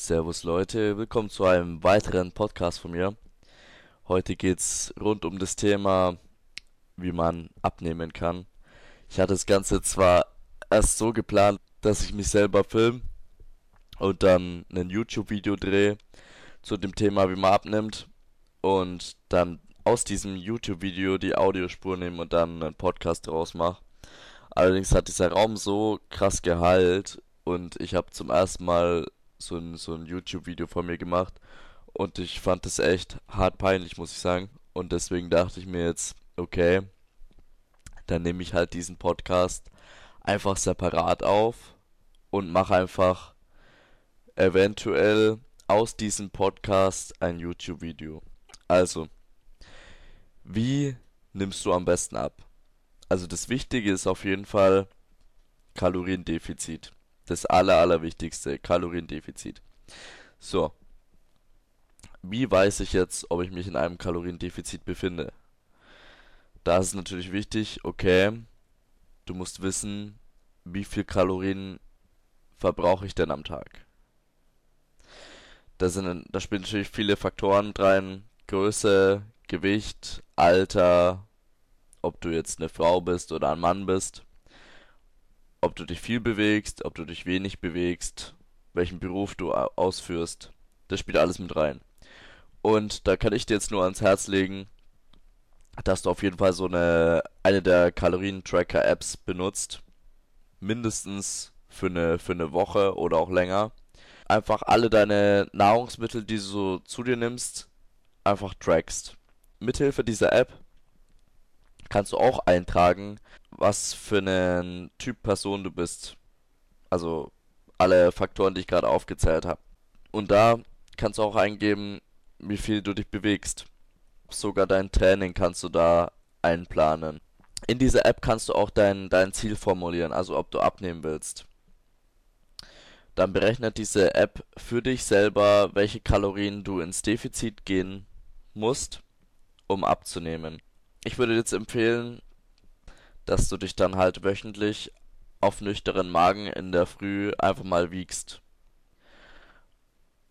Servus Leute, willkommen zu einem weiteren Podcast von mir. Heute geht's rund um das Thema, wie man abnehmen kann. Ich hatte das Ganze zwar erst so geplant, dass ich mich selber film und dann ein YouTube-Video drehe zu dem Thema, wie man abnimmt und dann aus diesem YouTube-Video die Audiospur nehme und dann einen Podcast draus mache. Allerdings hat dieser Raum so krass geheilt und ich habe zum ersten Mal so ein, so ein YouTube-Video von mir gemacht und ich fand es echt hart peinlich, muss ich sagen. Und deswegen dachte ich mir jetzt, okay, dann nehme ich halt diesen Podcast einfach separat auf und mache einfach eventuell aus diesem Podcast ein YouTube-Video. Also, wie nimmst du am besten ab? Also das Wichtige ist auf jeden Fall Kaloriendefizit das aller, allerwichtigste, Kaloriendefizit. So. Wie weiß ich jetzt, ob ich mich in einem Kaloriendefizit befinde? Da ist es natürlich wichtig, okay, du musst wissen, wie viel Kalorien verbrauche ich denn am Tag? Da, sind, da spielen natürlich viele Faktoren rein. Größe, Gewicht, Alter, ob du jetzt eine Frau bist oder ein Mann bist ob du dich viel bewegst, ob du dich wenig bewegst, welchen Beruf du ausführst. Das spielt alles mit rein. Und da kann ich dir jetzt nur ans Herz legen, dass du auf jeden Fall so eine, eine der Kalorien-Tracker-Apps benutzt. Mindestens für eine, für eine Woche oder auch länger. Einfach alle deine Nahrungsmittel, die du so zu dir nimmst, einfach trackst. Mithilfe dieser App kannst du auch eintragen, was für einen Typ Person du bist. Also alle Faktoren, die ich gerade aufgezählt habe. Und da kannst du auch eingeben, wie viel du dich bewegst. Sogar dein Training kannst du da einplanen. In dieser App kannst du auch dein, dein Ziel formulieren, also ob du abnehmen willst. Dann berechnet diese App für dich selber, welche Kalorien du ins Defizit gehen musst, um abzunehmen. Ich würde jetzt empfehlen, dass du dich dann halt wöchentlich auf nüchteren Magen in der Früh einfach mal wiegst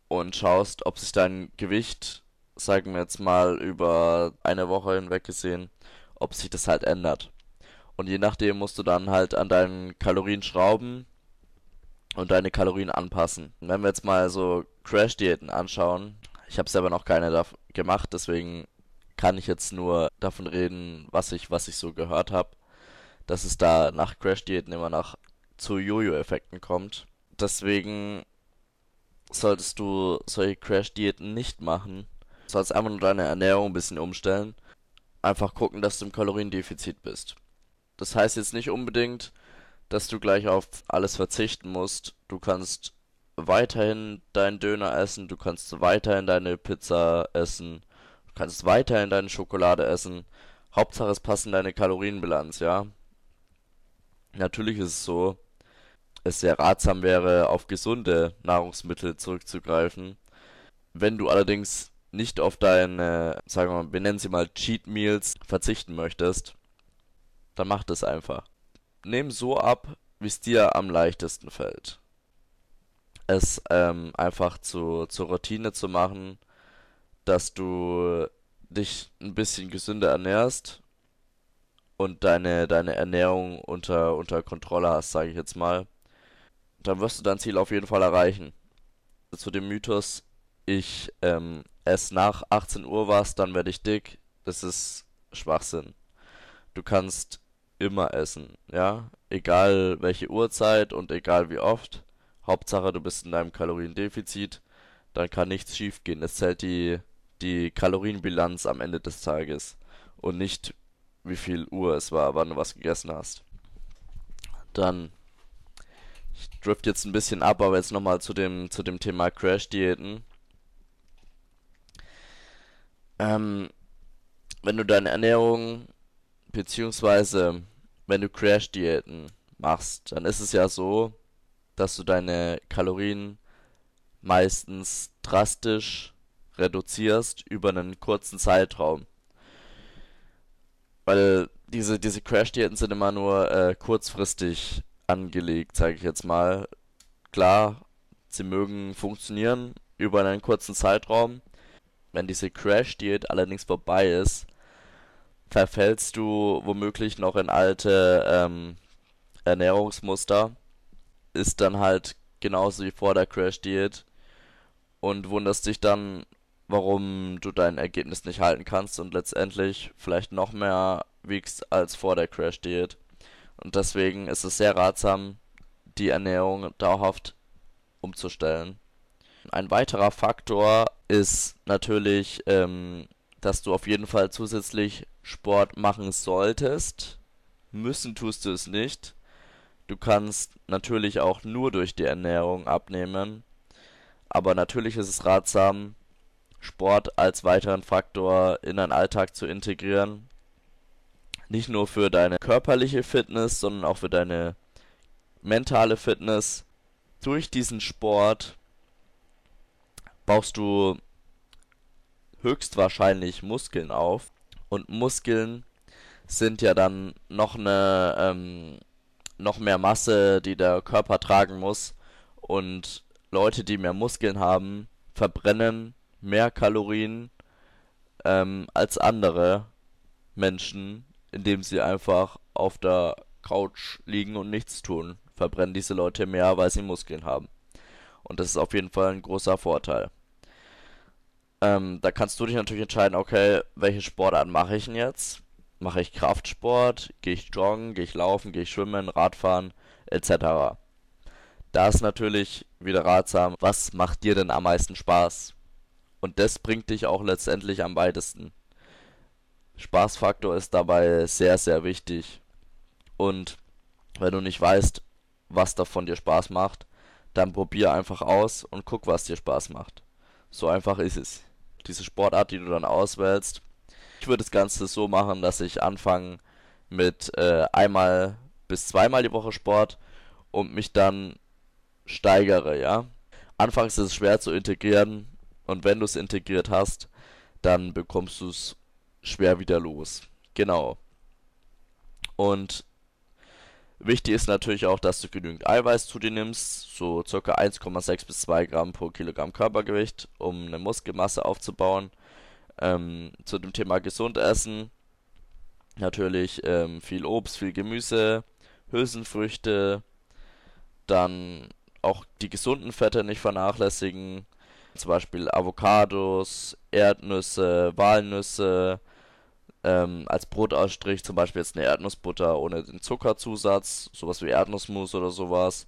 und schaust, ob sich dein Gewicht, sagen wir jetzt mal über eine Woche hinweg gesehen, ob sich das halt ändert. Und je nachdem musst du dann halt an deinen Kalorien schrauben und deine Kalorien anpassen. Wenn wir jetzt mal so Crash-Diäten anschauen, ich habe selber noch keine gemacht, deswegen kann ich jetzt nur davon reden, was ich, was ich so gehört habe dass es da nach Crash-Diäten immer nach zu Jojo-Effekten kommt. Deswegen solltest du solche Crash-Diäten nicht machen. Du sollst einfach nur deine Ernährung ein bisschen umstellen. Einfach gucken, dass du im Kaloriendefizit bist. Das heißt jetzt nicht unbedingt, dass du gleich auf alles verzichten musst. Du kannst weiterhin deinen Döner essen, du kannst weiterhin deine Pizza essen, du kannst weiterhin deine Schokolade essen. Hauptsache es passt in deine Kalorienbilanz, ja. Natürlich ist es so, es sehr ratsam wäre, auf gesunde Nahrungsmittel zurückzugreifen. Wenn du allerdings nicht auf deine, sagen wir mal, wir nennen sie mal Cheat Meals verzichten möchtest, dann mach das einfach. Nimm so ab, wie es dir am leichtesten fällt. Es ähm, einfach zu, zur Routine zu machen, dass du dich ein bisschen gesünder ernährst und deine, deine Ernährung unter, unter Kontrolle hast, sage ich jetzt mal, dann wirst du dein Ziel auf jeden Fall erreichen. Zu dem Mythos, ich ähm, esse nach 18 Uhr was, dann werde ich dick, das ist Schwachsinn. Du kannst immer essen, ja, egal welche Uhrzeit und egal wie oft. Hauptsache, du bist in deinem Kaloriendefizit, dann kann nichts schiefgehen. Es zählt die, die Kalorienbilanz am Ende des Tages und nicht wie viel Uhr es war, wann du was gegessen hast. Dann, ich drift jetzt ein bisschen ab, aber jetzt nochmal zu dem, zu dem Thema Crash-Diäten. Ähm, wenn du deine Ernährung, beziehungsweise wenn du Crash-Diäten machst, dann ist es ja so, dass du deine Kalorien meistens drastisch reduzierst über einen kurzen Zeitraum. Weil diese, diese Crash-Diäten sind immer nur äh, kurzfristig angelegt, sage ich jetzt mal. Klar, Sie mögen funktionieren über einen kurzen Zeitraum. Wenn diese Crash-Diät allerdings vorbei ist, verfällst du womöglich noch in alte ähm, Ernährungsmuster. Ist dann halt genauso wie vor der Crash-Diät und wunderst dich dann, warum du dein Ergebnis nicht halten kannst und letztendlich vielleicht noch mehr wiegst als vor der Crash-Diät. Und deswegen ist es sehr ratsam, die Ernährung dauerhaft umzustellen. Ein weiterer Faktor ist natürlich, ähm, dass du auf jeden Fall zusätzlich Sport machen solltest. Müssen tust du es nicht. Du kannst natürlich auch nur durch die Ernährung abnehmen. Aber natürlich ist es ratsam, Sport als weiteren Faktor in deinen Alltag zu integrieren. Nicht nur für deine körperliche Fitness, sondern auch für deine mentale Fitness. Durch diesen Sport baust du höchstwahrscheinlich Muskeln auf. Und Muskeln sind ja dann noch eine, ähm, noch mehr Masse, die der Körper tragen muss. Und Leute, die mehr Muskeln haben, verbrennen mehr Kalorien ähm, als andere Menschen, indem sie einfach auf der Couch liegen und nichts tun. Verbrennen diese Leute mehr, weil sie Muskeln haben. Und das ist auf jeden Fall ein großer Vorteil. Ähm, da kannst du dich natürlich entscheiden, okay, welche Sportart mache ich denn jetzt? Mache ich Kraftsport? Gehe ich joggen? Gehe ich laufen? Gehe ich schwimmen? Radfahren? Etc. Da ist natürlich wieder ratsam, was macht dir denn am meisten Spaß? Und das bringt dich auch letztendlich am weitesten. Spaßfaktor ist dabei sehr, sehr wichtig. Und wenn du nicht weißt, was davon dir Spaß macht, dann probier einfach aus und guck, was dir Spaß macht. So einfach ist es diese Sportart, die du dann auswählst. Ich würde das Ganze so machen, dass ich anfange mit äh, einmal bis zweimal die Woche Sport und mich dann steigere, ja. Anfangs ist es schwer zu integrieren und wenn du es integriert hast, dann bekommst du es schwer wieder los. Genau. Und Wichtig ist natürlich auch, dass du genügend Eiweiß zu dir nimmst, so ca. 1,6 bis 2 Gramm pro Kilogramm Körpergewicht, um eine Muskelmasse aufzubauen. Ähm, zu dem Thema gesund essen, natürlich ähm, viel Obst, viel Gemüse, Hülsenfrüchte, dann auch die gesunden Fette nicht vernachlässigen, zum Beispiel Avocados, Erdnüsse, Walnüsse, ähm, als Brotausstrich zum Beispiel jetzt eine Erdnussbutter ohne den Zuckerzusatz, sowas wie Erdnussmus oder sowas.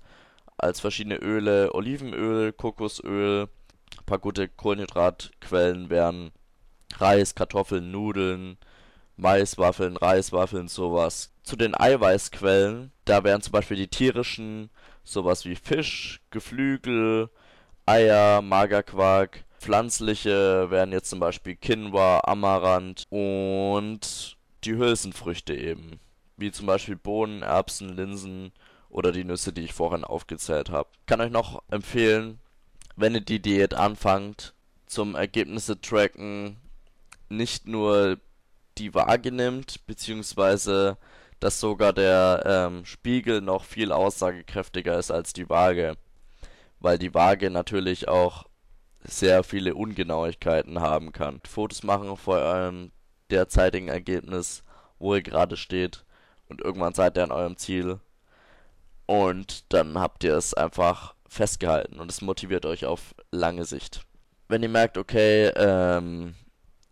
Als verschiedene Öle, Olivenöl, Kokosöl. Ein paar gute Kohlenhydratquellen wären Reis, Kartoffeln, Nudeln, Maiswaffeln, Reiswaffeln, sowas. Zu den Eiweißquellen, da wären zum Beispiel die tierischen, sowas wie Fisch, Geflügel, Eier, Magerquark, Pflanzliche wären jetzt zum Beispiel Quinoa, Amaranth und die Hülsenfrüchte eben. Wie zum Beispiel Bohnen, Erbsen, Linsen oder die Nüsse, die ich vorhin aufgezählt habe. Kann euch noch empfehlen, wenn ihr die Diät anfangt, zum Ergebnisse tracken nicht nur die Waage nimmt, beziehungsweise dass sogar der ähm, Spiegel noch viel aussagekräftiger ist als die Waage. Weil die Waage natürlich auch sehr viele Ungenauigkeiten haben kann. Fotos machen vor eurem derzeitigen Ergebnis, wo ihr gerade steht und irgendwann seid ihr an eurem Ziel und dann habt ihr es einfach festgehalten und es motiviert euch auf lange Sicht. Wenn ihr merkt, okay, ähm,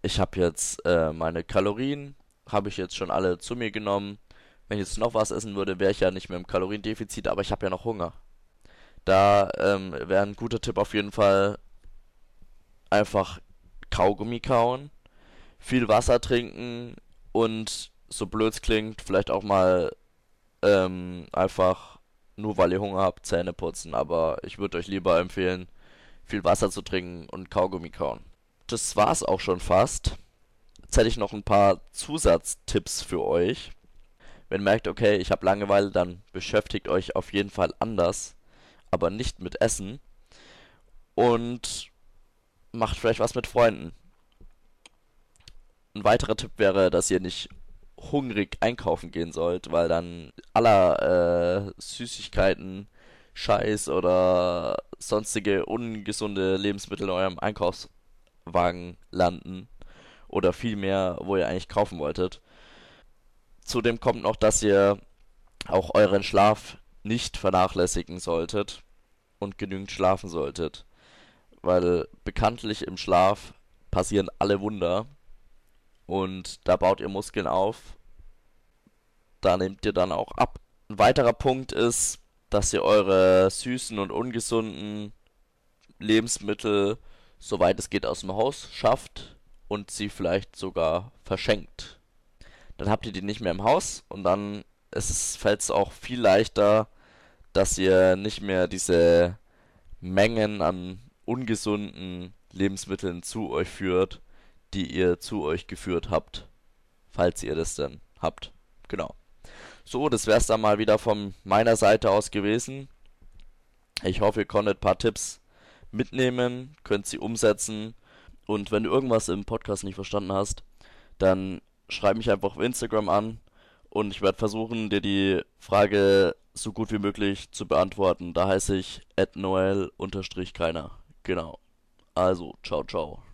ich habe jetzt äh, meine Kalorien, habe ich jetzt schon alle zu mir genommen. Wenn ich jetzt noch was essen würde, wäre ich ja nicht mehr im Kaloriendefizit, aber ich habe ja noch Hunger. Da ähm, wäre ein guter Tipp auf jeden Fall, einfach Kaugummi kauen, viel Wasser trinken und so blöd es klingt, vielleicht auch mal ähm, einfach nur weil ihr Hunger habt, Zähne putzen. Aber ich würde euch lieber empfehlen, viel Wasser zu trinken und Kaugummi kauen. Das war's auch schon fast. Jetzt hätte ich noch ein paar Zusatztipps für euch. Wenn ihr merkt, okay, ich habe Langeweile, dann beschäftigt euch auf jeden Fall anders, aber nicht mit Essen. Und macht vielleicht was mit Freunden. Ein weiterer Tipp wäre, dass ihr nicht hungrig einkaufen gehen sollt, weil dann aller äh, Süßigkeiten Scheiß oder sonstige ungesunde Lebensmittel in eurem Einkaufswagen landen oder viel mehr, wo ihr eigentlich kaufen wolltet. Zudem kommt noch, dass ihr auch euren Schlaf nicht vernachlässigen solltet und genügend schlafen solltet, weil bekanntlich im Schlaf passieren alle Wunder und da baut ihr Muskeln auf, da nehmt ihr dann auch ab. Ein weiterer Punkt ist, dass ihr eure süßen und ungesunden Lebensmittel, soweit es geht, aus dem Haus schafft und sie vielleicht sogar verschenkt. Dann habt ihr die nicht mehr im Haus und dann fällt es auch viel leichter, dass ihr nicht mehr diese Mengen an ungesunden Lebensmitteln zu euch führt, die ihr zu euch geführt habt. Falls ihr das denn habt. Genau. So, das wär's dann mal wieder von meiner Seite aus gewesen. Ich hoffe, ihr konntet ein paar Tipps mitnehmen, könnt sie umsetzen. Und wenn du irgendwas im Podcast nicht verstanden hast, dann schreib mich einfach auf Instagram an und ich werde versuchen, dir die Frage so gut wie möglich zu beantworten. Da heiße ich noel-keiner. Genau. Also, ciao, ciao.